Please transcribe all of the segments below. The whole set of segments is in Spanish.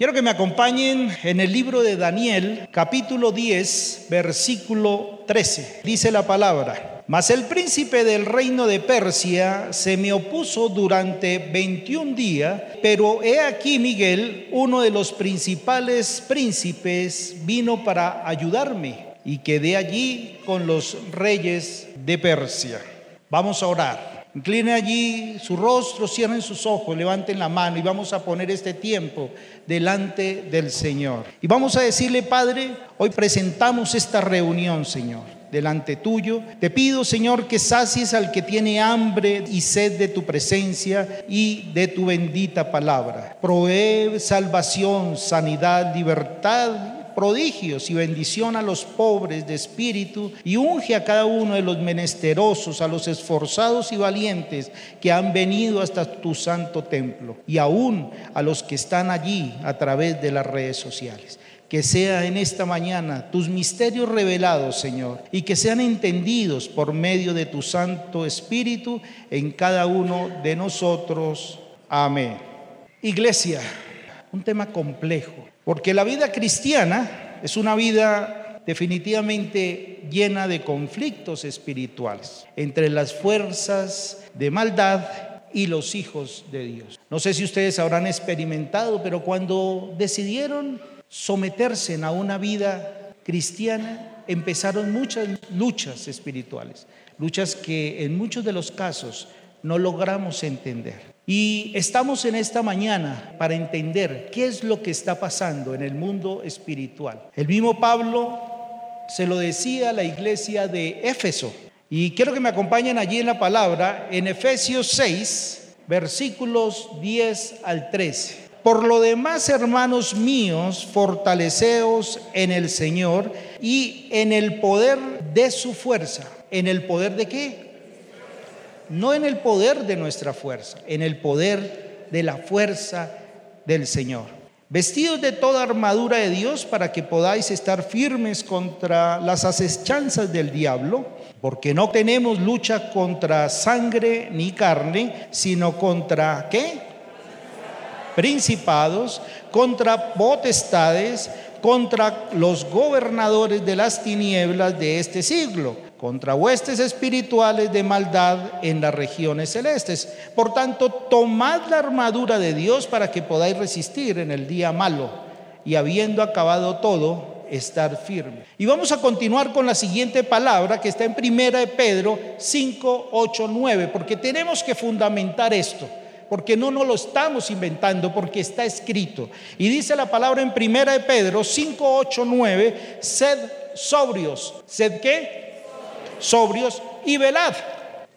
Quiero que me acompañen en el libro de Daniel, capítulo 10, versículo 13. Dice la palabra. Mas el príncipe del reino de Persia se me opuso durante 21 días, pero he aquí Miguel, uno de los principales príncipes, vino para ayudarme y quedé allí con los reyes de Persia. Vamos a orar. Incline allí su rostro, cierren sus ojos, levanten la mano y vamos a poner este tiempo delante del Señor. Y vamos a decirle, Padre, hoy presentamos esta reunión, Señor, delante tuyo. Te pido, Señor, que sacies al que tiene hambre y sed de tu presencia y de tu bendita palabra. Provee salvación, sanidad, libertad prodigios y bendición a los pobres de espíritu y unge a cada uno de los menesterosos, a los esforzados y valientes que han venido hasta tu santo templo y aún a los que están allí a través de las redes sociales. Que sea en esta mañana tus misterios revelados, Señor, y que sean entendidos por medio de tu Santo Espíritu en cada uno de nosotros. Amén. Iglesia, un tema complejo, porque la vida cristiana es una vida definitivamente llena de conflictos espirituales entre las fuerzas de maldad y los hijos de Dios. No sé si ustedes habrán experimentado, pero cuando decidieron someterse a una vida cristiana, empezaron muchas luchas espirituales, luchas que en muchos de los casos no logramos entender. Y estamos en esta mañana para entender qué es lo que está pasando en el mundo espiritual. El mismo Pablo se lo decía a la iglesia de Éfeso. Y quiero que me acompañen allí en la palabra, en Efesios 6, versículos 10 al 13. Por lo demás, hermanos míos, fortaleceos en el Señor y en el poder de su fuerza. ¿En el poder de qué? No en el poder de nuestra fuerza, en el poder de la fuerza del Señor. Vestidos de toda armadura de Dios para que podáis estar firmes contra las acechanzas del diablo, porque no tenemos lucha contra sangre ni carne, sino contra qué? Principados, contra potestades, contra los gobernadores de las tinieblas de este siglo contra huestes espirituales de maldad en las regiones celestes. Por tanto, tomad la armadura de Dios para que podáis resistir en el día malo y habiendo acabado todo, estar firme. Y vamos a continuar con la siguiente palabra que está en primera de Pedro 5, 8, 9, porque tenemos que fundamentar esto porque no nos lo estamos inventando, porque está escrito. Y dice la palabra en primera de Pedro 5, 8, 9, sed sobrios. ¿Sed qué? Sobrios y velad,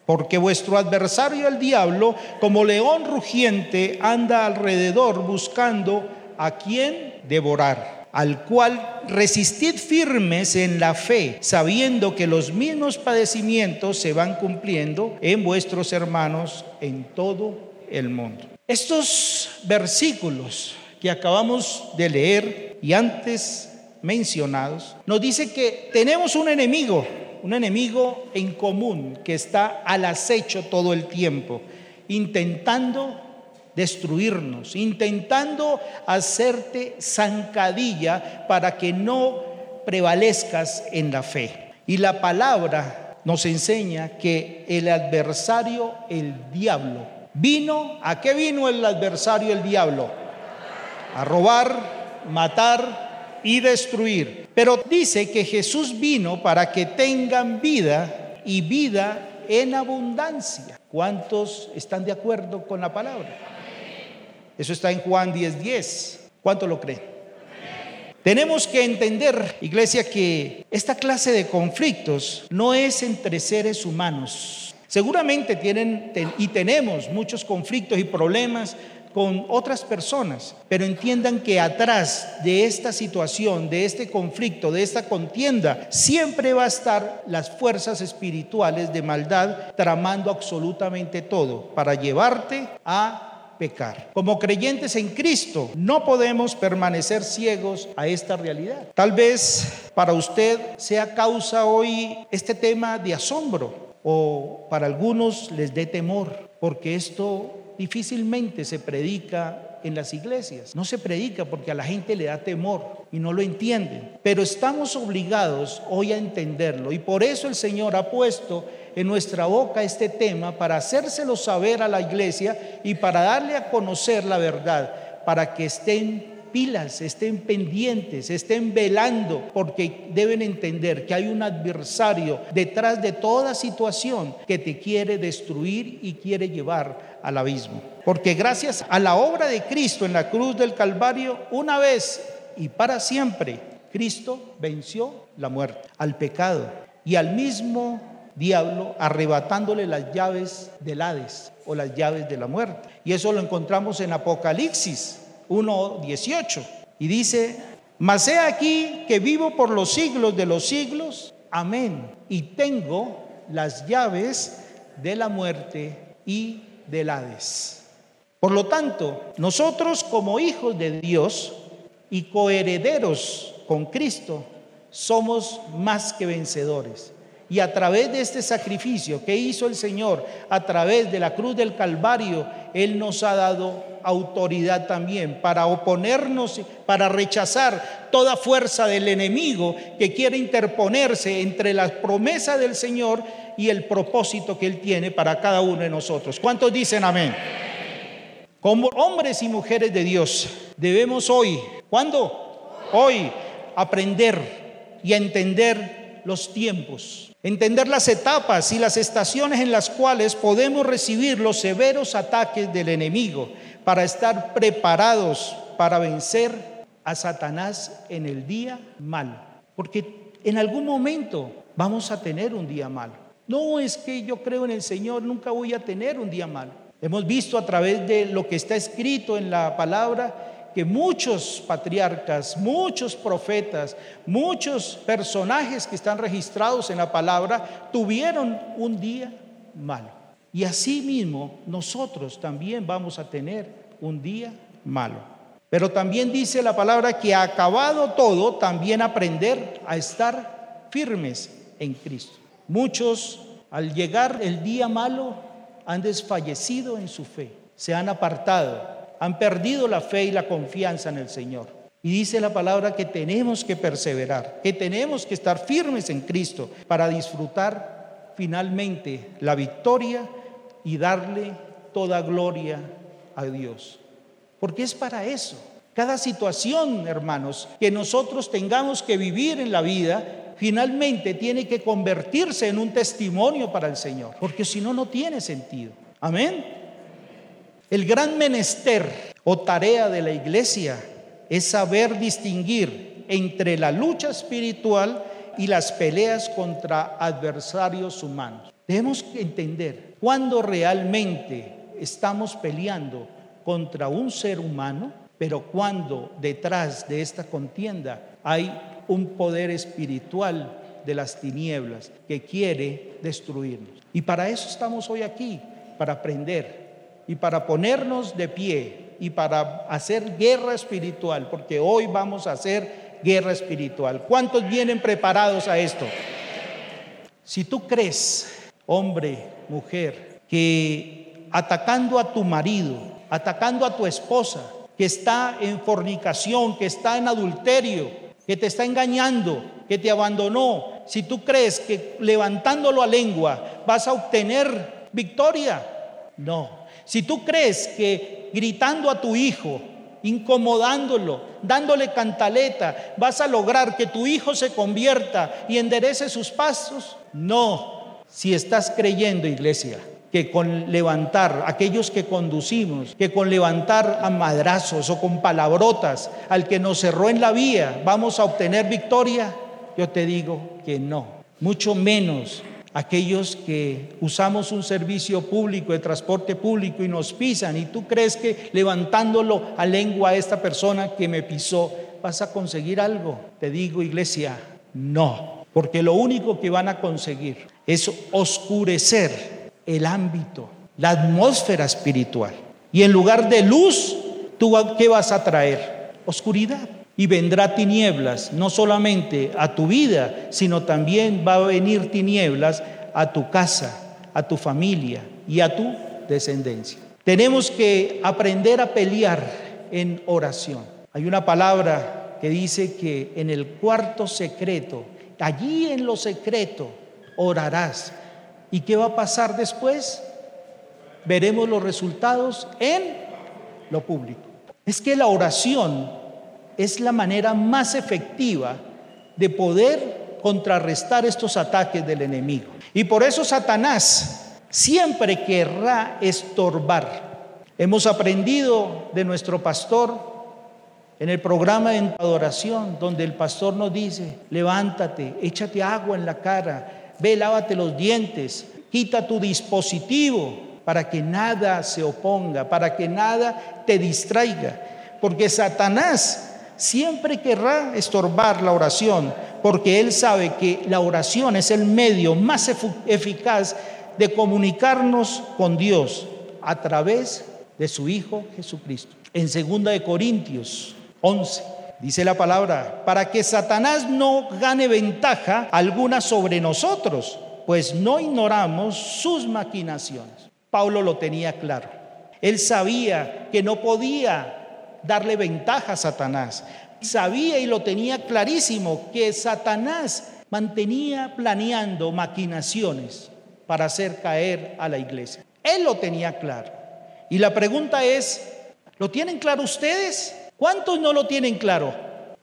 porque vuestro adversario el diablo, como león rugiente, anda alrededor buscando a quien devorar, al cual resistid firmes en la fe, sabiendo que los mismos padecimientos se van cumpliendo en vuestros hermanos en todo el mundo. Estos versículos que acabamos de leer y antes mencionados, nos dice que tenemos un enemigo un enemigo en común que está al acecho todo el tiempo, intentando destruirnos, intentando hacerte zancadilla para que no prevalezcas en la fe. Y la palabra nos enseña que el adversario, el diablo, vino, ¿a qué vino el adversario, el diablo? A robar, matar, y destruir. Pero dice que Jesús vino para que tengan vida y vida en abundancia. ¿Cuántos están de acuerdo con la palabra? Eso está en Juan 10:10. 10. ¿Cuánto lo creen? Tenemos que entender, iglesia, que esta clase de conflictos no es entre seres humanos. Seguramente tienen y tenemos muchos conflictos y problemas con otras personas, pero entiendan que atrás de esta situación, de este conflicto, de esta contienda, siempre va a estar las fuerzas espirituales de maldad tramando absolutamente todo para llevarte a pecar. Como creyentes en Cristo, no podemos permanecer ciegos a esta realidad. Tal vez para usted sea causa hoy este tema de asombro o para algunos les dé temor, porque esto difícilmente se predica en las iglesias. No se predica porque a la gente le da temor y no lo entienden. Pero estamos obligados hoy a entenderlo y por eso el Señor ha puesto en nuestra boca este tema para hacérselo saber a la iglesia y para darle a conocer la verdad, para que estén pilas, estén pendientes, estén velando, porque deben entender que hay un adversario detrás de toda situación que te quiere destruir y quiere llevar al abismo. Porque gracias a la obra de Cristo en la cruz del Calvario, una vez y para siempre, Cristo venció la muerte, al pecado y al mismo diablo arrebatándole las llaves del Hades o las llaves de la muerte. Y eso lo encontramos en Apocalipsis 1.18. Y dice, mas he aquí que vivo por los siglos de los siglos. Amén. Y tengo las llaves de la muerte y del Hades. Por lo tanto, nosotros como hijos de Dios y coherederos con Cristo, somos más que vencedores. Y a través de este sacrificio que hizo el Señor, a través de la cruz del Calvario, Él nos ha dado autoridad también para oponernos, para rechazar toda fuerza del enemigo que quiere interponerse entre la promesa del Señor y el propósito que Él tiene para cada uno de nosotros. ¿Cuántos dicen amén? Como hombres y mujeres de Dios, debemos hoy, ¿cuándo? Hoy aprender y entender los tiempos Entender las etapas y las estaciones en las cuales podemos recibir los severos ataques del enemigo para estar preparados para vencer a Satanás en el día malo. Porque en algún momento vamos a tener un día malo. No es que yo creo en el Señor, nunca voy a tener un día malo. Hemos visto a través de lo que está escrito en la palabra que muchos patriarcas, muchos profetas, muchos personajes que están registrados en la palabra tuvieron un día malo. Y así mismo nosotros también vamos a tener un día malo. Pero también dice la palabra que acabado todo, también aprender a estar firmes en Cristo. Muchos al llegar el día malo han desfallecido en su fe, se han apartado, han perdido la fe y la confianza en el Señor. Y dice la palabra que tenemos que perseverar, que tenemos que estar firmes en Cristo para disfrutar finalmente la victoria y darle toda gloria a Dios. Porque es para eso. Cada situación, hermanos, que nosotros tengamos que vivir en la vida, finalmente tiene que convertirse en un testimonio para el Señor. Porque si no, no tiene sentido. Amén. El gran menester o tarea de la iglesia es saber distinguir entre la lucha espiritual y las peleas contra adversarios humanos. Debemos entender cuándo realmente estamos peleando contra un ser humano, pero cuando detrás de esta contienda hay un poder espiritual de las tinieblas que quiere destruirnos. Y para eso estamos hoy aquí, para aprender y para ponernos de pie y para hacer guerra espiritual, porque hoy vamos a hacer guerra espiritual. ¿Cuántos vienen preparados a esto? Si tú crees, hombre, mujer, que atacando a tu marido, atacando a tu esposa, que está en fornicación, que está en adulterio, que te está engañando, que te abandonó, si tú crees que levantándolo a lengua vas a obtener victoria, no, si tú crees que gritando a tu hijo, incomodándolo, dándole cantaleta, vas a lograr que tu hijo se convierta y enderece sus pasos, no. Si estás creyendo, iglesia, que con levantar, aquellos que conducimos, que con levantar a madrazos o con palabrotas al que nos cerró en la vía, vamos a obtener victoria, yo te digo que no, mucho menos aquellos que usamos un servicio público de transporte público y nos pisan y tú crees que levantándolo a lengua a esta persona que me pisó vas a conseguir algo. Te digo, iglesia, no, porque lo único que van a conseguir es oscurecer el ámbito, la atmósfera espiritual. Y en lugar de luz, ¿tú qué vas a traer? Oscuridad y vendrá tinieblas, no solamente a tu vida, sino también va a venir tinieblas a tu casa, a tu familia y a tu descendencia. Tenemos que aprender a pelear en oración. Hay una palabra que dice que en el cuarto secreto, allí en lo secreto, orarás. ¿Y qué va a pasar después? Veremos los resultados en lo público. Es que la oración es la manera más efectiva de poder contrarrestar estos ataques del enemigo. Y por eso Satanás siempre querrá estorbar. Hemos aprendido de nuestro pastor en el programa de adoración, donde el pastor nos dice, levántate, échate agua en la cara, ve, lávate los dientes, quita tu dispositivo para que nada se oponga, para que nada te distraiga. Porque Satanás siempre querrá estorbar la oración, porque él sabe que la oración es el medio más eficaz de comunicarnos con Dios a través de su Hijo Jesucristo. En 2 de Corintios 11 dice la palabra, para que Satanás no gane ventaja alguna sobre nosotros, pues no ignoramos sus maquinaciones. Pablo lo tenía claro. Él sabía que no podía darle ventaja a Satanás. Sabía y lo tenía clarísimo que Satanás mantenía planeando maquinaciones para hacer caer a la iglesia. Él lo tenía claro. Y la pregunta es, ¿lo tienen claro ustedes? ¿Cuántos no lo tienen claro?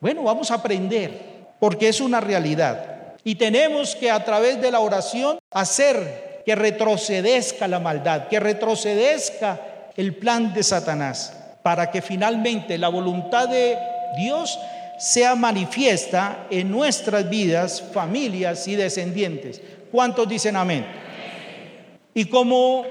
Bueno, vamos a aprender, porque es una realidad. Y tenemos que a través de la oración hacer que retrocedezca la maldad, que retrocedezca el plan de Satanás para que finalmente la voluntad de Dios sea manifiesta en nuestras vidas, familias y descendientes. ¿Cuántos dicen amén? Y como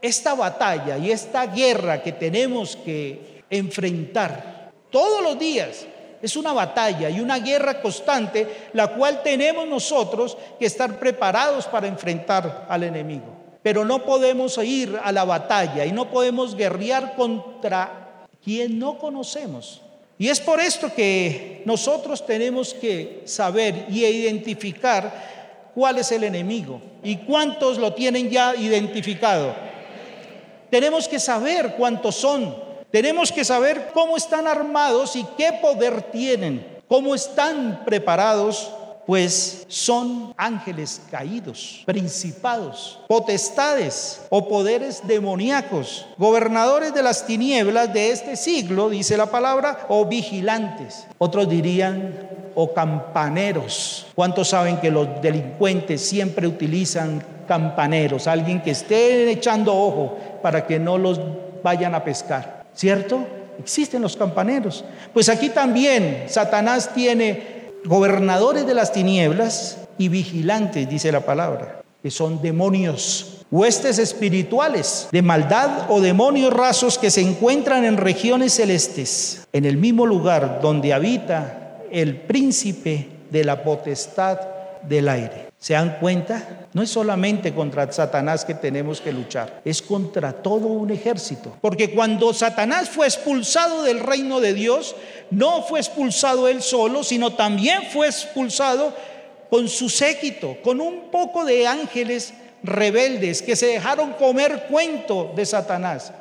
esta batalla y esta guerra que tenemos que enfrentar todos los días, es una batalla y una guerra constante, la cual tenemos nosotros que estar preparados para enfrentar al enemigo. Pero no podemos ir a la batalla y no podemos guerrear contra quien no conocemos. Y es por esto que nosotros tenemos que saber y identificar cuál es el enemigo y cuántos lo tienen ya identificado. Tenemos que saber cuántos son. Tenemos que saber cómo están armados y qué poder tienen, cómo están preparados pues son ángeles caídos, principados, potestades o poderes demoníacos, gobernadores de las tinieblas de este siglo, dice la palabra, o vigilantes. Otros dirían o campaneros. ¿Cuántos saben que los delincuentes siempre utilizan campaneros? Alguien que esté echando ojo para que no los vayan a pescar. ¿Cierto? Existen los campaneros. Pues aquí también Satanás tiene gobernadores de las tinieblas y vigilantes, dice la palabra, que son demonios, huestes espirituales de maldad o demonios rasos que se encuentran en regiones celestes, en el mismo lugar donde habita el príncipe de la potestad del aire. ¿Se dan cuenta? No es solamente contra Satanás que tenemos que luchar, es contra todo un ejército. Porque cuando Satanás fue expulsado del reino de Dios, no fue expulsado él solo, sino también fue expulsado con su séquito, con un poco de ángeles rebeldes que se dejaron comer cuento de Satanás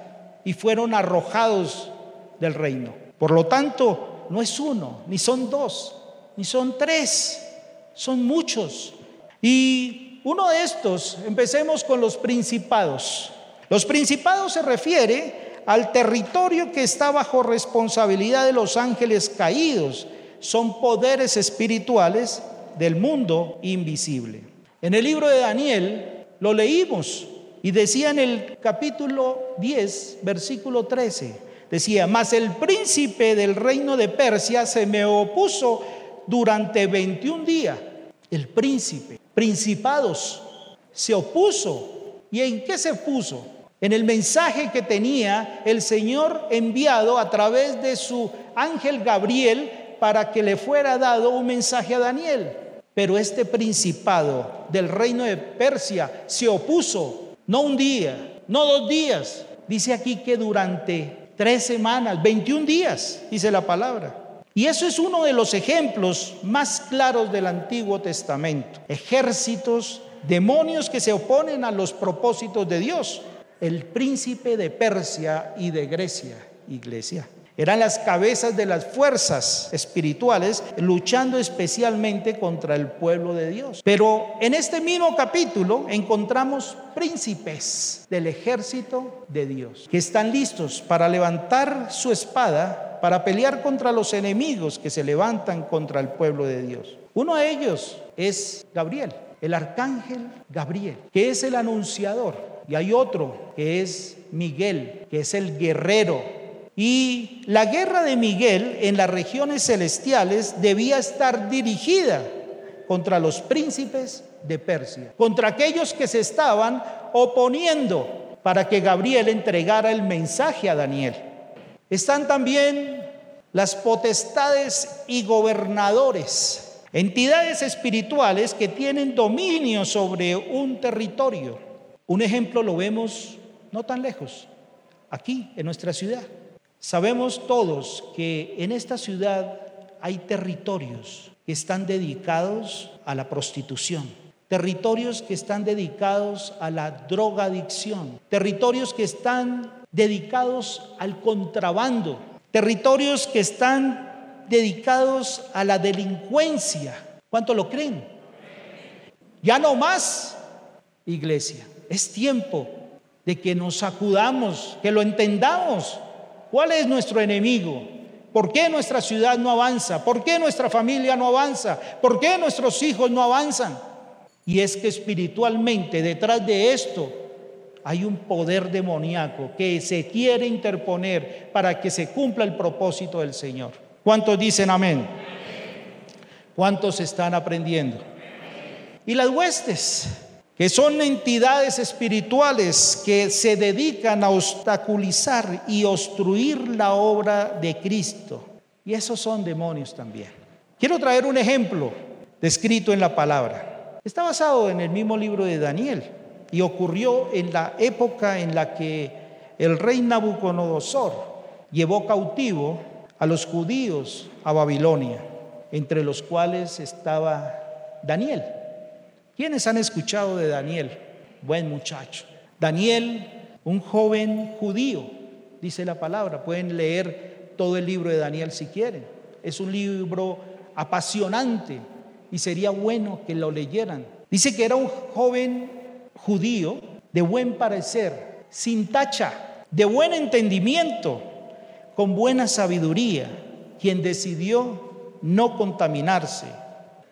y fueron arrojados del reino. Por lo tanto, no es uno, ni son dos, ni son tres, son muchos. Y uno de estos, empecemos con los principados. Los principados se refiere al territorio que está bajo responsabilidad de los ángeles caídos. Son poderes espirituales del mundo invisible. En el libro de Daniel lo leímos y decía en el capítulo 10, versículo 13, decía, mas el príncipe del reino de Persia se me opuso durante 21 días. El príncipe principados, se opuso. ¿Y en qué se puso? En el mensaje que tenía el Señor enviado a través de su ángel Gabriel para que le fuera dado un mensaje a Daniel. Pero este principado del reino de Persia se opuso, no un día, no dos días. Dice aquí que durante tres semanas, 21 días, dice la palabra. Y eso es uno de los ejemplos más claros del Antiguo Testamento. Ejércitos, demonios que se oponen a los propósitos de Dios. El príncipe de Persia y de Grecia, iglesia. Eran las cabezas de las fuerzas espirituales luchando especialmente contra el pueblo de Dios. Pero en este mismo capítulo encontramos príncipes del ejército de Dios que están listos para levantar su espada para pelear contra los enemigos que se levantan contra el pueblo de Dios. Uno de ellos es Gabriel, el arcángel Gabriel, que es el anunciador. Y hay otro que es Miguel, que es el guerrero y la guerra de Miguel en las regiones celestiales debía estar dirigida contra los príncipes de Persia, contra aquellos que se estaban oponiendo para que Gabriel entregara el mensaje a Daniel. Están también las potestades y gobernadores, entidades espirituales que tienen dominio sobre un territorio. Un ejemplo lo vemos no tan lejos, aquí en nuestra ciudad. Sabemos todos que en esta ciudad hay territorios que están dedicados a la prostitución, territorios que están dedicados a la drogadicción, territorios que están dedicados al contrabando, territorios que están dedicados a la delincuencia. ¿Cuánto lo creen? Ya no más, iglesia. Es tiempo de que nos sacudamos, que lo entendamos ¿Cuál es nuestro enemigo? ¿Por qué nuestra ciudad no avanza? ¿Por qué nuestra familia no avanza? ¿Por qué nuestros hijos no avanzan? Y es que espiritualmente detrás de esto hay un poder demoníaco que se quiere interponer para que se cumpla el propósito del Señor. ¿Cuántos dicen amén? ¿Cuántos están aprendiendo? Y las huestes que son entidades espirituales que se dedican a obstaculizar y obstruir la obra de Cristo. Y esos son demonios también. Quiero traer un ejemplo descrito en la palabra. Está basado en el mismo libro de Daniel y ocurrió en la época en la que el rey Nabucodonosor llevó cautivo a los judíos a Babilonia, entre los cuales estaba Daniel. ¿Quiénes han escuchado de Daniel? Buen muchacho. Daniel, un joven judío, dice la palabra. Pueden leer todo el libro de Daniel si quieren. Es un libro apasionante y sería bueno que lo leyeran. Dice que era un joven judío de buen parecer, sin tacha, de buen entendimiento, con buena sabiduría, quien decidió no contaminarse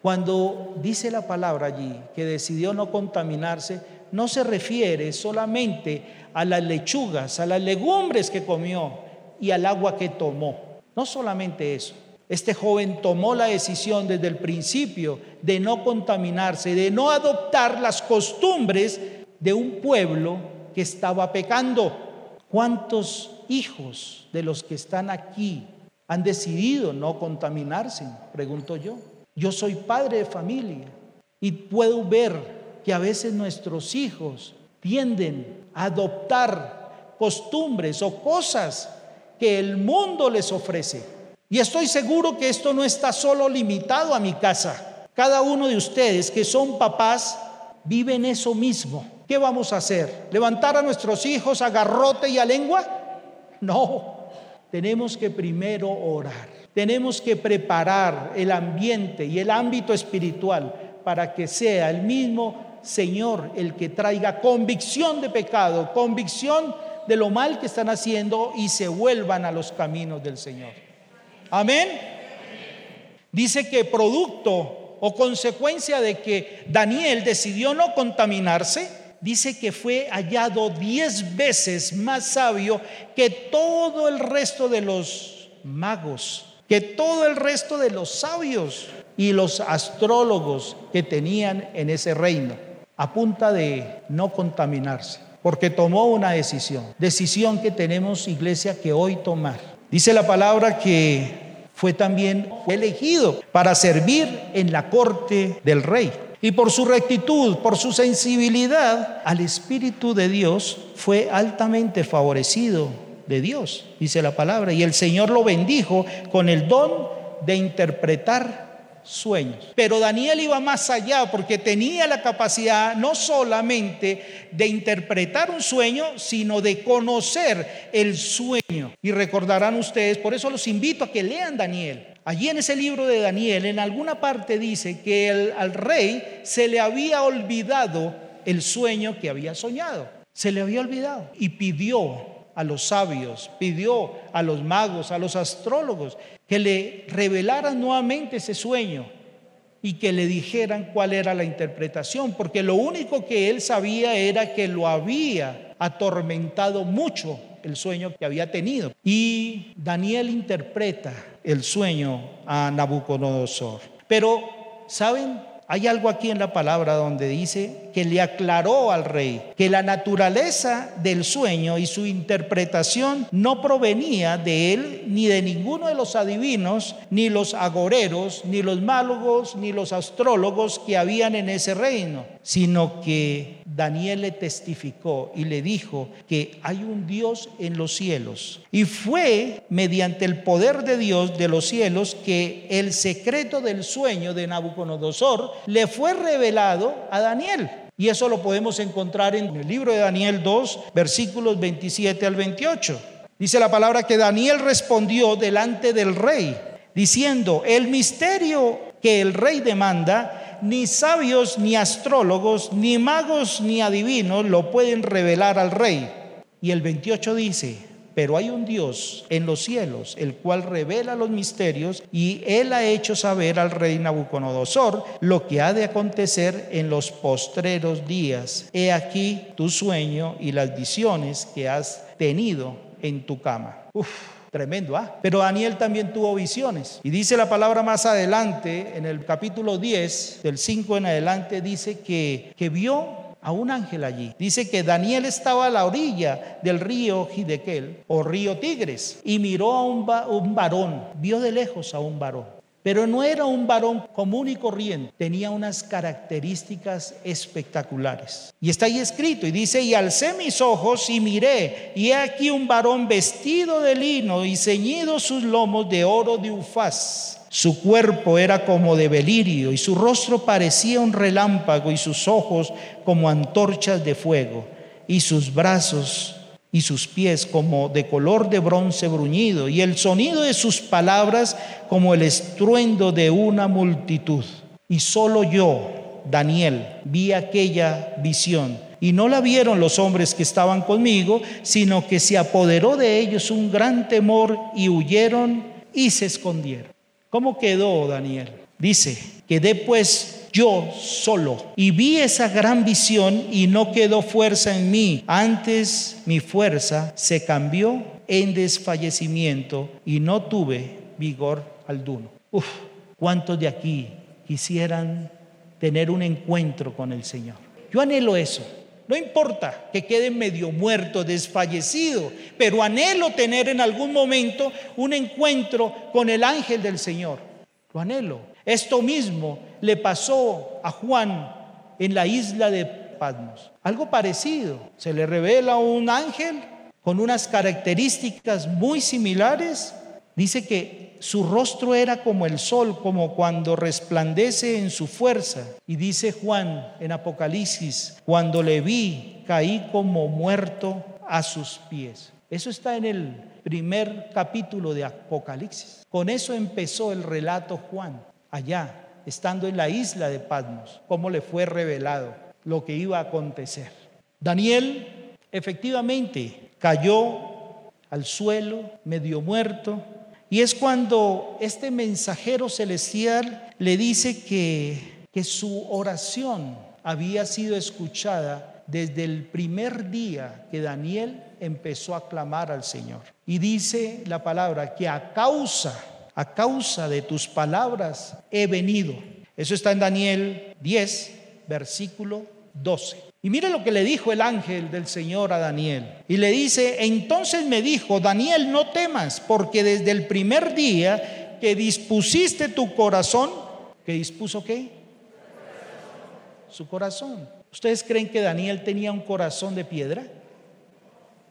cuando dice la palabra allí que decidió no contaminarse, no se refiere solamente a las lechugas, a las legumbres que comió y al agua que tomó. No solamente eso. Este joven tomó la decisión desde el principio de no contaminarse, de no adoptar las costumbres de un pueblo que estaba pecando. ¿Cuántos hijos de los que están aquí han decidido no contaminarse? Pregunto yo. Yo soy padre de familia y puedo ver que a veces nuestros hijos tienden a adoptar costumbres o cosas que el mundo les ofrece. Y estoy seguro que esto no está solo limitado a mi casa. Cada uno de ustedes que son papás viven eso mismo. ¿Qué vamos a hacer? ¿Levantar a nuestros hijos a garrote y a lengua? No, tenemos que primero orar. Tenemos que preparar el ambiente y el ámbito espiritual para que sea el mismo Señor el que traiga convicción de pecado, convicción de lo mal que están haciendo y se vuelvan a los caminos del Señor. Amén. Dice que producto o consecuencia de que Daniel decidió no contaminarse, dice que fue hallado diez veces más sabio que todo el resto de los magos que todo el resto de los sabios y los astrólogos que tenían en ese reino, a punta de no contaminarse, porque tomó una decisión, decisión que tenemos iglesia que hoy tomar. Dice la palabra que fue también elegido para servir en la corte del rey. Y por su rectitud, por su sensibilidad al Espíritu de Dios, fue altamente favorecido de Dios, dice la palabra. Y el Señor lo bendijo con el don de interpretar sueños. Pero Daniel iba más allá porque tenía la capacidad no solamente de interpretar un sueño, sino de conocer el sueño. Y recordarán ustedes, por eso los invito a que lean Daniel. Allí en ese libro de Daniel, en alguna parte dice que al rey se le había olvidado el sueño que había soñado. Se le había olvidado y pidió a los sabios, pidió a los magos, a los astrólogos, que le revelaran nuevamente ese sueño y que le dijeran cuál era la interpretación, porque lo único que él sabía era que lo había atormentado mucho el sueño que había tenido. Y Daniel interpreta el sueño a Nabucodonosor. Pero, ¿saben? Hay algo aquí en la palabra donde dice que le aclaró al rey que la naturaleza del sueño y su interpretación no provenía de él ni de ninguno de los adivinos, ni los agoreros, ni los málogos, ni los astrólogos que habían en ese reino, sino que Daniel le testificó y le dijo que hay un Dios en los cielos. Y fue mediante el poder de Dios de los cielos que el secreto del sueño de Nabucodonosor le fue revelado a Daniel. Y eso lo podemos encontrar en el libro de Daniel 2, versículos 27 al 28. Dice la palabra que Daniel respondió delante del rey, diciendo, el misterio que el rey demanda ni sabios, ni astrólogos, ni magos, ni adivinos lo pueden revelar al rey. Y el 28 dice, pero hay un Dios en los cielos, el cual revela los misterios, y él ha hecho saber al rey Nabucodonosor lo que ha de acontecer en los postreros días. He aquí tu sueño y las visiones que has tenido en tu cama. Uf. Tremendo, ¿ah? Pero Daniel también tuvo visiones. Y dice la palabra más adelante, en el capítulo 10, del 5 en adelante, dice que, que vio a un ángel allí. Dice que Daniel estaba a la orilla del río Gidequel o río Tigres y miró a un, un varón, vio de lejos a un varón pero no era un varón común y corriente, tenía unas características espectaculares. Y está ahí escrito, y dice, y alcé mis ojos y miré, y he aquí un varón vestido de lino y ceñido sus lomos de oro de ufaz. Su cuerpo era como de belirio y su rostro parecía un relámpago y sus ojos como antorchas de fuego y sus brazos y sus pies como de color de bronce bruñido, y el sonido de sus palabras como el estruendo de una multitud. Y solo yo, Daniel, vi aquella visión. Y no la vieron los hombres que estaban conmigo, sino que se apoderó de ellos un gran temor y huyeron y se escondieron. ¿Cómo quedó Daniel? Dice, quedé pues yo solo. Y vi esa gran visión y no quedó fuerza en mí. Antes mi fuerza se cambió en desfallecimiento y no tuve vigor alguno. Uf, ¿cuántos de aquí quisieran tener un encuentro con el Señor? Yo anhelo eso. No importa que quede medio muerto, desfallecido, pero anhelo tener en algún momento un encuentro con el ángel del Señor. Lo anhelo. Esto mismo le pasó a Juan en la isla de Patmos. Algo parecido. Se le revela un ángel con unas características muy similares. Dice que su rostro era como el sol, como cuando resplandece en su fuerza. Y dice Juan en Apocalipsis, cuando le vi, caí como muerto a sus pies. Eso está en el primer capítulo de Apocalipsis. Con eso empezó el relato Juan allá, estando en la isla de Patmos, cómo le fue revelado lo que iba a acontecer. Daniel efectivamente cayó al suelo, medio muerto, y es cuando este mensajero celestial le dice que, que su oración había sido escuchada desde el primer día que Daniel empezó a clamar al Señor. Y dice la palabra que a causa a causa de tus palabras he venido. Eso está en Daniel 10, versículo 12. Y mire lo que le dijo el ángel del Señor a Daniel. Y le dice, entonces me dijo, Daniel, no temas, porque desde el primer día que dispusiste tu corazón, ¿que dispuso qué? Su corazón. ¿Ustedes creen que Daniel tenía un corazón de piedra?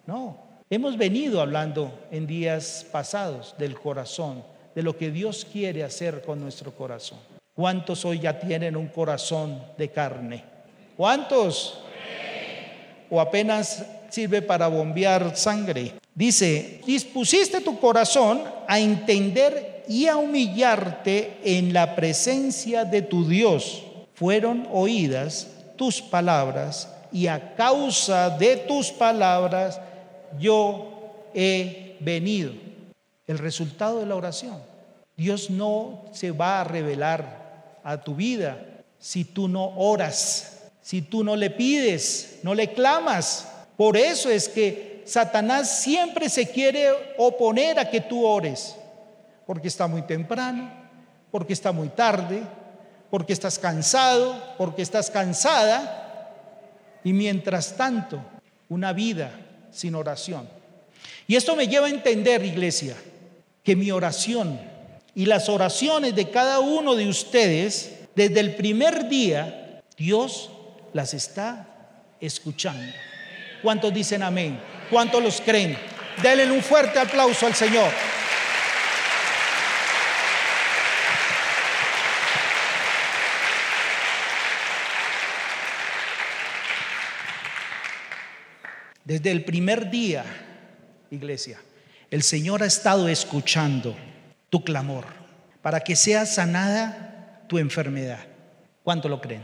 No. Hemos venido hablando en días pasados del corazón de lo que Dios quiere hacer con nuestro corazón. ¿Cuántos hoy ya tienen un corazón de carne? ¿Cuántos? ¿O apenas sirve para bombear sangre? Dice, dispusiste tu corazón a entender y a humillarte en la presencia de tu Dios. Fueron oídas tus palabras y a causa de tus palabras yo he venido. El resultado de la oración. Dios no se va a revelar a tu vida si tú no oras, si tú no le pides, no le clamas. Por eso es que Satanás siempre se quiere oponer a que tú ores, porque está muy temprano, porque está muy tarde, porque estás cansado, porque estás cansada, y mientras tanto, una vida sin oración. Y esto me lleva a entender, iglesia, que mi oración y las oraciones de cada uno de ustedes, desde el primer día, Dios las está escuchando. ¿Cuántos dicen amén? ¿Cuántos los creen? Denle un fuerte aplauso al Señor. Desde el primer día, iglesia, el Señor ha estado escuchando tu clamor para que sea sanada tu enfermedad. ¿Cuánto lo creen?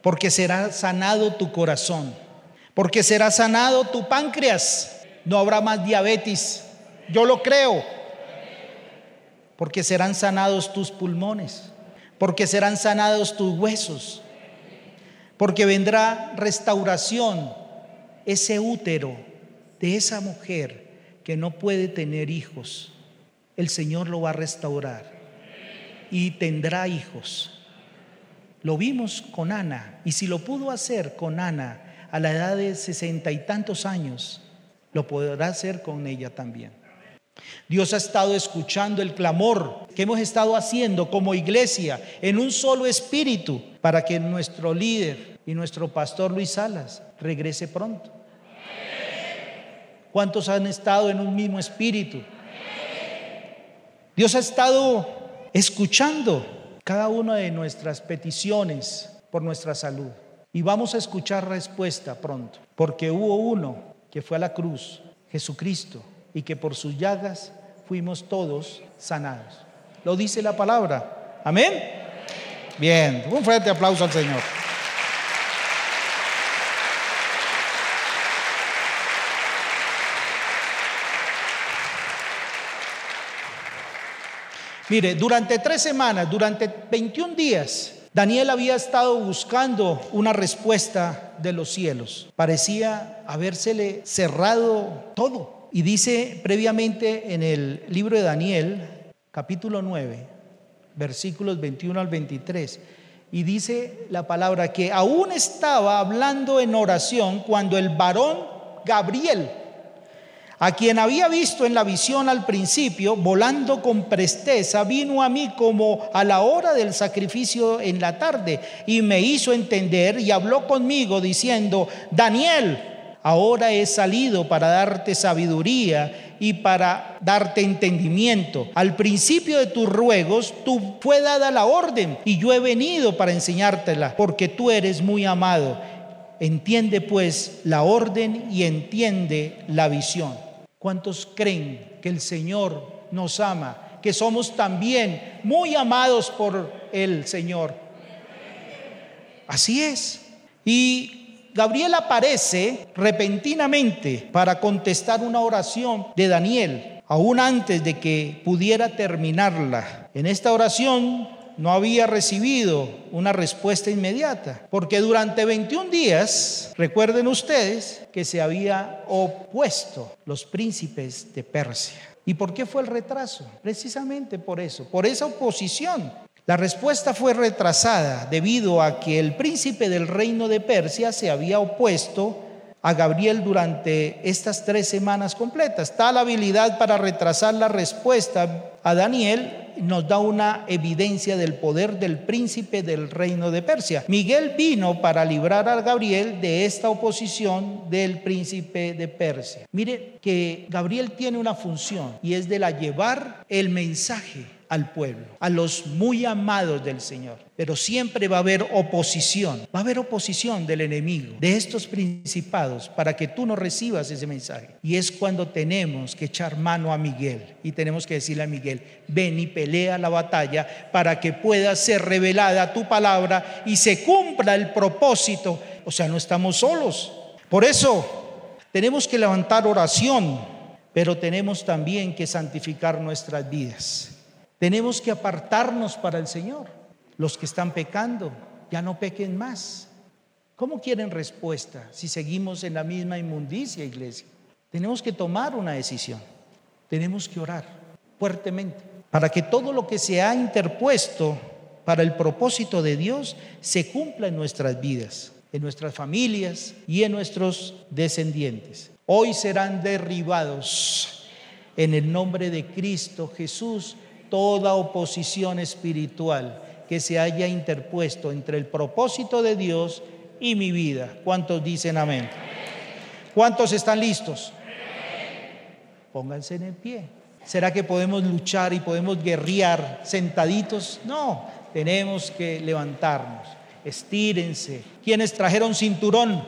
Porque será sanado tu corazón, porque será sanado tu páncreas, no habrá más diabetes, yo lo creo, porque serán sanados tus pulmones, porque serán sanados tus huesos, porque vendrá restauración ese útero de esa mujer que no puede tener hijos, el Señor lo va a restaurar y tendrá hijos. Lo vimos con Ana y si lo pudo hacer con Ana a la edad de sesenta y tantos años, lo podrá hacer con ella también. Dios ha estado escuchando el clamor que hemos estado haciendo como iglesia en un solo espíritu para que nuestro líder y nuestro pastor Luis Salas regrese pronto. ¿Cuántos han estado en un mismo espíritu? Dios ha estado escuchando cada una de nuestras peticiones por nuestra salud. Y vamos a escuchar respuesta pronto, porque hubo uno que fue a la cruz, Jesucristo, y que por sus llagas fuimos todos sanados. Lo dice la palabra. Amén. Bien, un fuerte aplauso al Señor. Mire, durante tres semanas, durante 21 días, Daniel había estado buscando una respuesta de los cielos. Parecía habérsele cerrado todo. Y dice previamente en el libro de Daniel, capítulo 9, versículos 21 al 23, y dice la palabra que aún estaba hablando en oración cuando el varón Gabriel, a quien había visto en la visión al principio, volando con presteza, vino a mí como a la hora del sacrificio en la tarde y me hizo entender y habló conmigo diciendo, Daniel, ahora he salido para darte sabiduría y para darte entendimiento. Al principio de tus ruegos, tú fue dada la orden y yo he venido para enseñártela, porque tú eres muy amado. Entiende pues la orden y entiende la visión. ¿Cuántos creen que el Señor nos ama? Que somos también muy amados por el Señor. Así es. Y Gabriel aparece repentinamente para contestar una oración de Daniel, aún antes de que pudiera terminarla. En esta oración no había recibido una respuesta inmediata, porque durante 21 días, recuerden ustedes, que se había opuesto los príncipes de Persia. ¿Y por qué fue el retraso? Precisamente por eso, por esa oposición. La respuesta fue retrasada debido a que el príncipe del reino de Persia se había opuesto a Gabriel durante estas tres semanas completas. Tal habilidad para retrasar la respuesta a Daniel nos da una evidencia del poder del príncipe del reino de Persia. Miguel vino para librar a Gabriel de esta oposición del príncipe de Persia. Mire que Gabriel tiene una función y es de la llevar el mensaje al pueblo, a los muy amados del Señor. Pero siempre va a haber oposición, va a haber oposición del enemigo, de estos principados, para que tú no recibas ese mensaje. Y es cuando tenemos que echar mano a Miguel y tenemos que decirle a Miguel, ven y pelea la batalla para que pueda ser revelada tu palabra y se cumpla el propósito. O sea, no estamos solos. Por eso tenemos que levantar oración, pero tenemos también que santificar nuestras vidas. Tenemos que apartarnos para el Señor. Los que están pecando, ya no pequen más. ¿Cómo quieren respuesta si seguimos en la misma inmundicia, iglesia? Tenemos que tomar una decisión. Tenemos que orar fuertemente para que todo lo que se ha interpuesto para el propósito de Dios se cumpla en nuestras vidas, en nuestras familias y en nuestros descendientes. Hoy serán derribados en el nombre de Cristo Jesús toda oposición espiritual que se haya interpuesto entre el propósito de Dios y mi vida. ¿Cuántos dicen amén? ¿Cuántos están listos? Pónganse en pie. ¿Será que podemos luchar y podemos guerrear sentaditos? No, tenemos que levantarnos. Estírense. Quienes trajeron cinturón,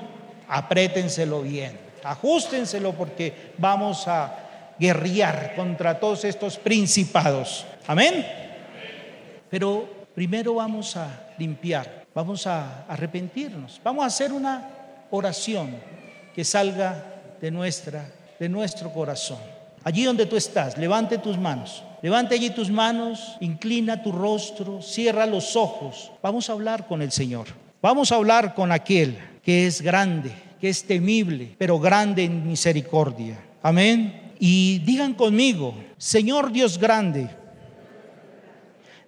apriétenselo bien. Ajústenselo porque vamos a guerrear contra todos estos principados. Amén. Pero primero vamos a limpiar, vamos a arrepentirnos, vamos a hacer una oración que salga de nuestra de nuestro corazón. Allí donde tú estás, levante tus manos. Levante allí tus manos, inclina tu rostro, cierra los ojos. Vamos a hablar con el Señor. Vamos a hablar con aquel que es grande, que es temible, pero grande en misericordia. Amén. Y digan conmigo, Señor Dios grande,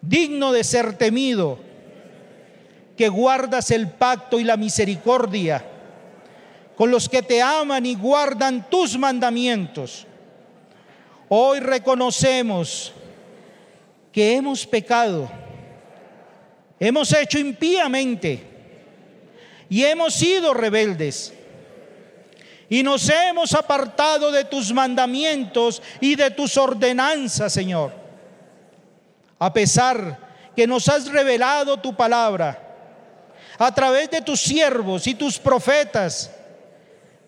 digno de ser temido, que guardas el pacto y la misericordia con los que te aman y guardan tus mandamientos. Hoy reconocemos que hemos pecado, hemos hecho impíamente y hemos sido rebeldes. Y nos hemos apartado de tus mandamientos y de tus ordenanzas, Señor. A pesar que nos has revelado tu palabra a través de tus siervos y tus profetas,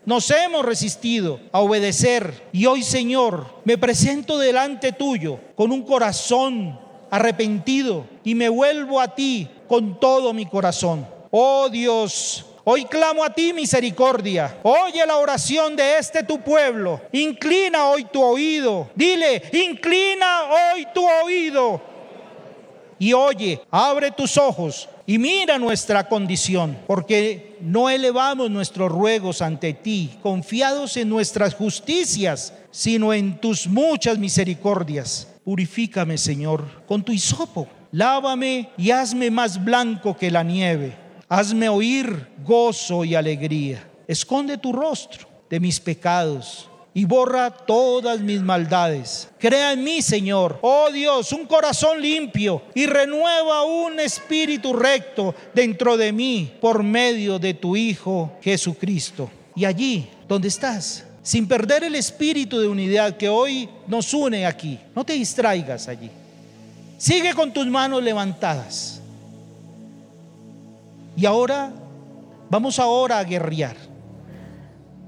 nos hemos resistido a obedecer. Y hoy, Señor, me presento delante tuyo con un corazón arrepentido y me vuelvo a ti con todo mi corazón. Oh Dios, Hoy clamo a ti misericordia. Oye la oración de este tu pueblo. Inclina hoy tu oído. Dile, inclina hoy tu oído. Y oye, abre tus ojos y mira nuestra condición, porque no elevamos nuestros ruegos ante ti, confiados en nuestras justicias, sino en tus muchas misericordias. Purifícame, Señor, con tu hisopo. Lávame y hazme más blanco que la nieve Hazme oír gozo y alegría. Esconde tu rostro de mis pecados y borra todas mis maldades. Crea en mí, Señor, oh Dios, un corazón limpio y renueva un espíritu recto dentro de mí por medio de tu Hijo Jesucristo. Y allí, donde estás, sin perder el espíritu de unidad que hoy nos une aquí, no te distraigas allí. Sigue con tus manos levantadas. Y ahora, vamos ahora a guerrear.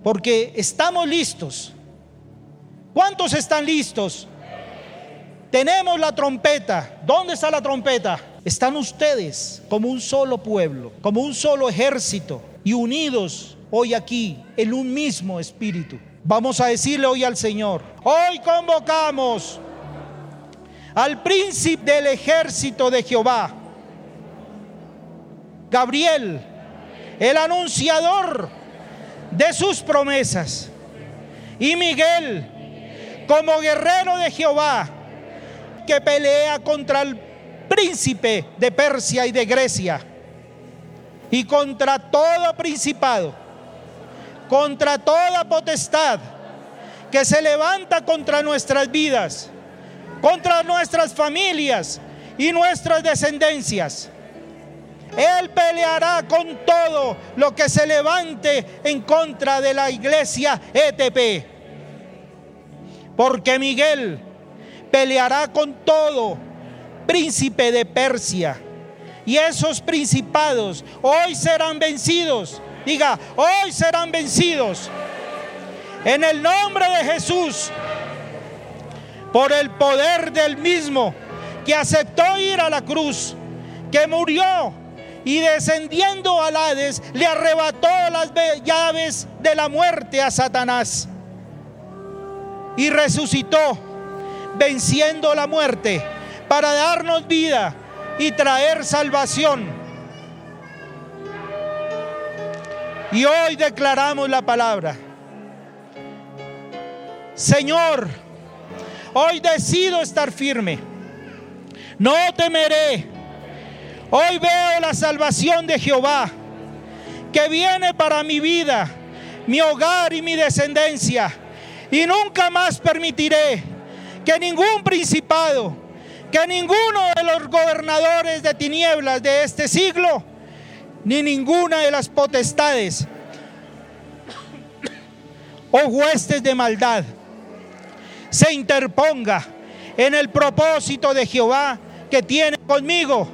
Porque estamos listos. ¿Cuántos están listos? Tenemos la trompeta. ¿Dónde está la trompeta? Están ustedes como un solo pueblo, como un solo ejército y unidos hoy aquí en un mismo espíritu. Vamos a decirle hoy al Señor, hoy convocamos al príncipe del ejército de Jehová, Gabriel, el anunciador de sus promesas. Y Miguel, como guerrero de Jehová, que pelea contra el príncipe de Persia y de Grecia, y contra todo principado, contra toda potestad que se levanta contra nuestras vidas, contra nuestras familias y nuestras descendencias. Él peleará con todo lo que se levante en contra de la iglesia ETP. Porque Miguel peleará con todo príncipe de Persia. Y esos principados hoy serán vencidos. Diga, hoy serán vencidos. En el nombre de Jesús. Por el poder del mismo que aceptó ir a la cruz. Que murió y descendiendo al Hades le arrebató las llaves de la muerte a Satanás. Y resucitó venciendo la muerte para darnos vida y traer salvación. Y hoy declaramos la palabra. Señor, hoy decido estar firme. No temeré. Hoy veo la salvación de Jehová que viene para mi vida, mi hogar y mi descendencia. Y nunca más permitiré que ningún principado, que ninguno de los gobernadores de tinieblas de este siglo, ni ninguna de las potestades o huestes de maldad se interponga en el propósito de Jehová que tiene conmigo.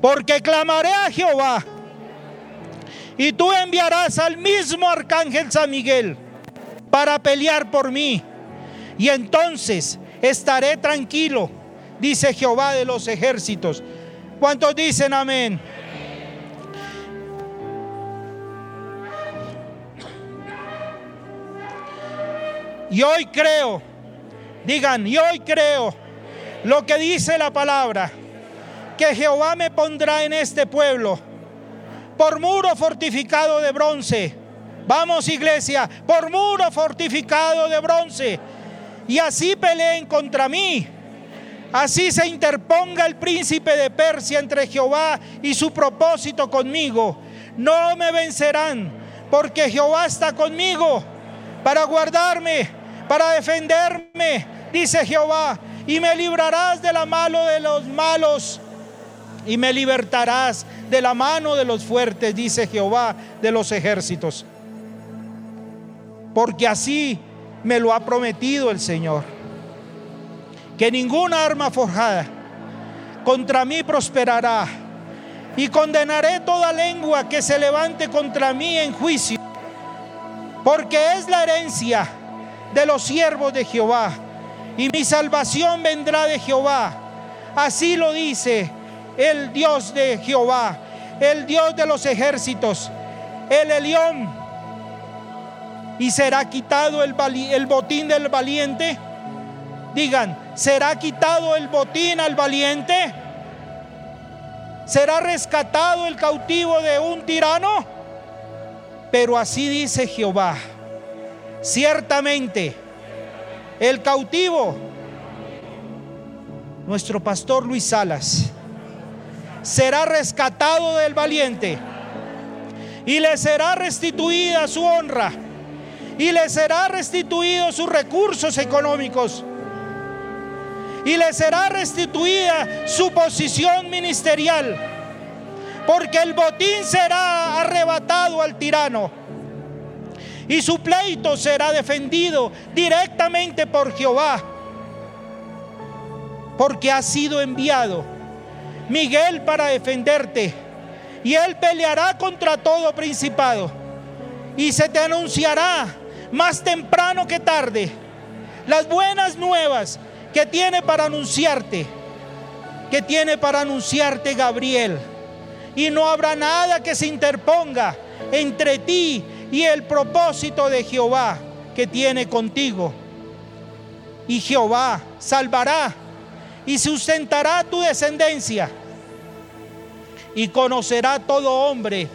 Porque clamaré a Jehová y tú enviarás al mismo arcángel San Miguel para pelear por mí. Y entonces estaré tranquilo, dice Jehová de los ejércitos. ¿Cuántos dicen amén? Y hoy creo, digan, y hoy creo lo que dice la palabra, que Jehová me pondrá en este pueblo por muro fortificado de bronce. Vamos iglesia, por muro fortificado de bronce y así peleen contra mí. Así se interponga el príncipe de Persia entre Jehová y su propósito conmigo. No me vencerán, porque Jehová está conmigo para guardarme, para defenderme, dice Jehová, y me librarás de la mano de los malos y me libertarás de la mano de los fuertes, dice Jehová de los ejércitos. Porque así me lo ha prometido el Señor. Que ninguna arma forjada contra mí prosperará. Y condenaré toda lengua que se levante contra mí en juicio. Porque es la herencia de los siervos de Jehová. Y mi salvación vendrá de Jehová. Así lo dice el Dios de Jehová, el Dios de los ejércitos, el Elión y será quitado el, botín del valiente. Digan, ¿será quitado el botín al valiente? ¿Será rescatado el cautivo de un tirano? Pero así dice Jehová, ciertamente el cautivo, nuestro pastor Luis Salas, será rescatado del valiente y le será restituida su honra y le será restituido sus recursos económicos. Y le será restituida su posición ministerial, porque el botín será arrebatado al tirano. Y su pleito será defendido directamente por Jehová, porque ha sido enviado Miguel para defenderte. Y él peleará contra todo principado. Y se te anunciará más temprano que tarde, las buenas nuevas que tiene para anunciarte, que tiene para anunciarte Gabriel. Y no habrá nada que se interponga entre ti y el propósito de Jehová que tiene contigo. Y Jehová salvará y sustentará tu descendencia. Y conocerá todo hombre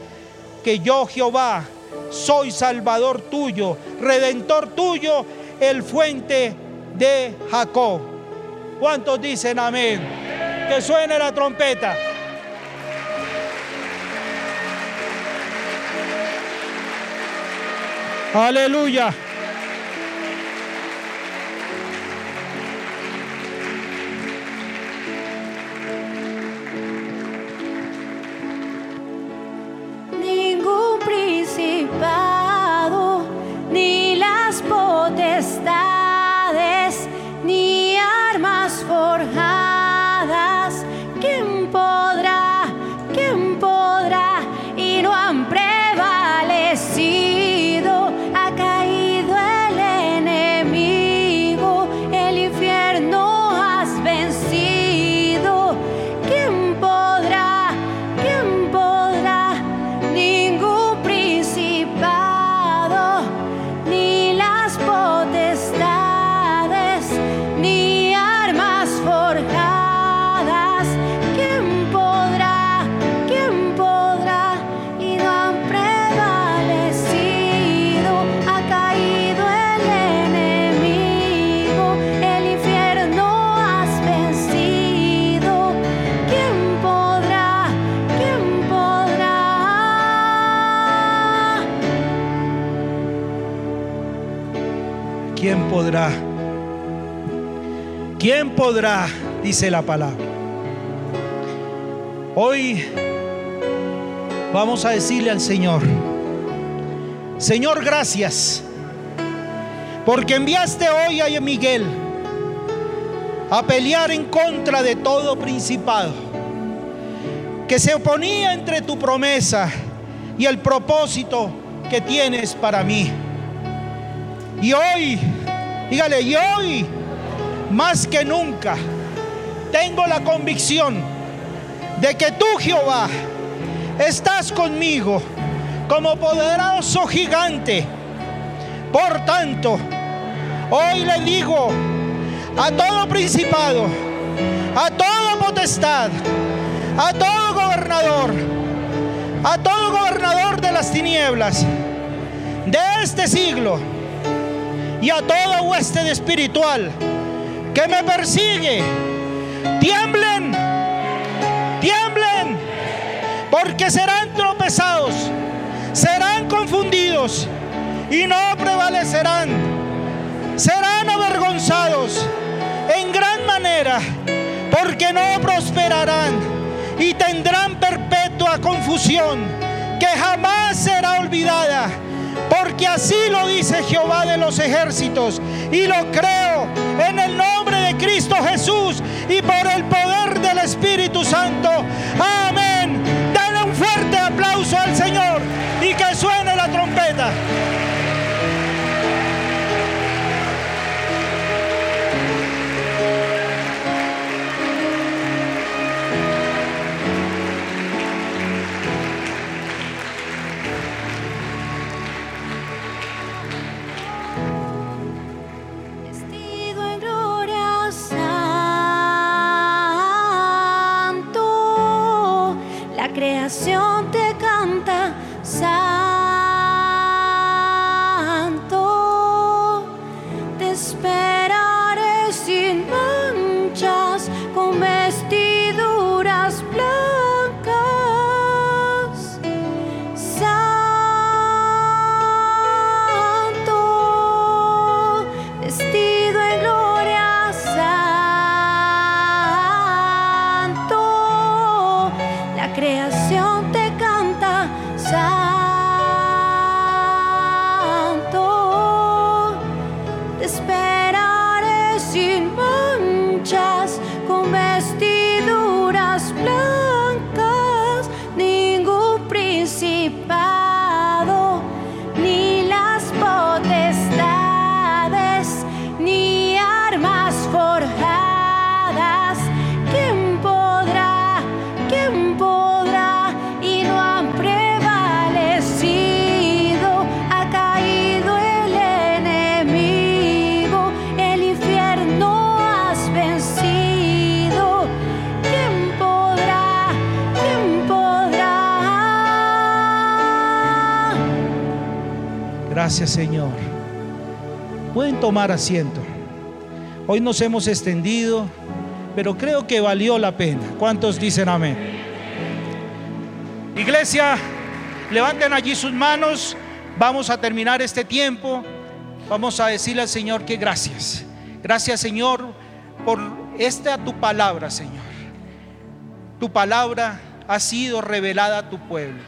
que yo Jehová soy salvador tuyo, redentor tuyo, el fuente de Jacob. ¿Cuántos dicen amén? Que suene la trompeta. Aleluya. Ni armas forjadas ¿Quién podrá? Dice la palabra. Hoy vamos a decirle al Señor, Señor, gracias, porque enviaste hoy a Miguel a pelear en contra de todo principado que se oponía entre tu promesa y el propósito que tienes para mí. Y hoy, dígale, y hoy, más que nunca, tengo la convicción de que tú, Jehová, estás conmigo como poderoso gigante. Por tanto, hoy le digo a todo principado, a toda potestad, a todo gobernador, a todo gobernador de las tinieblas de este siglo y a toda hueste espiritual que me persigue, tiemblen, tiemblen, porque serán tropezados, serán confundidos y no prevalecerán, serán avergonzados en gran manera, porque no prosperarán y tendrán perpetua confusión que jamás será olvidada. Porque así lo dice Jehová de los ejércitos. Y lo creo en el nombre de Cristo Jesús y por el poder del Espíritu Santo. Amén. Dale un fuerte aplauso al Señor y que suene la trompeta. Gracias Señor. Pueden tomar asiento. Hoy nos hemos extendido, pero creo que valió la pena. ¿Cuántos dicen amén? Iglesia, levanten allí sus manos. Vamos a terminar este tiempo. Vamos a decirle al Señor que gracias. Gracias Señor por esta tu palabra, Señor. Tu palabra ha sido revelada a tu pueblo.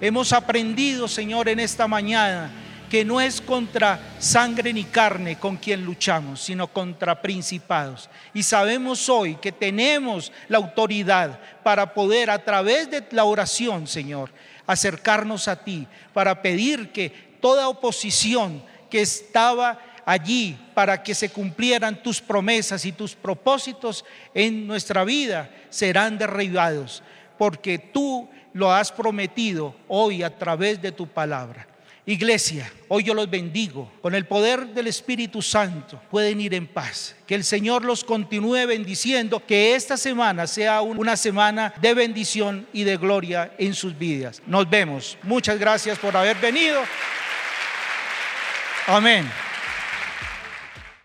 Hemos aprendido, Señor, en esta mañana que no es contra sangre ni carne con quien luchamos, sino contra principados. Y sabemos hoy que tenemos la autoridad para poder a través de la oración, Señor, acercarnos a ti, para pedir que toda oposición que estaba allí para que se cumplieran tus promesas y tus propósitos en nuestra vida serán derribados, porque tú lo has prometido hoy a través de tu palabra. Iglesia, hoy yo los bendigo. Con el poder del Espíritu Santo pueden ir en paz. Que el Señor los continúe bendiciendo. Que esta semana sea una semana de bendición y de gloria en sus vidas. Nos vemos. Muchas gracias por haber venido. Amén.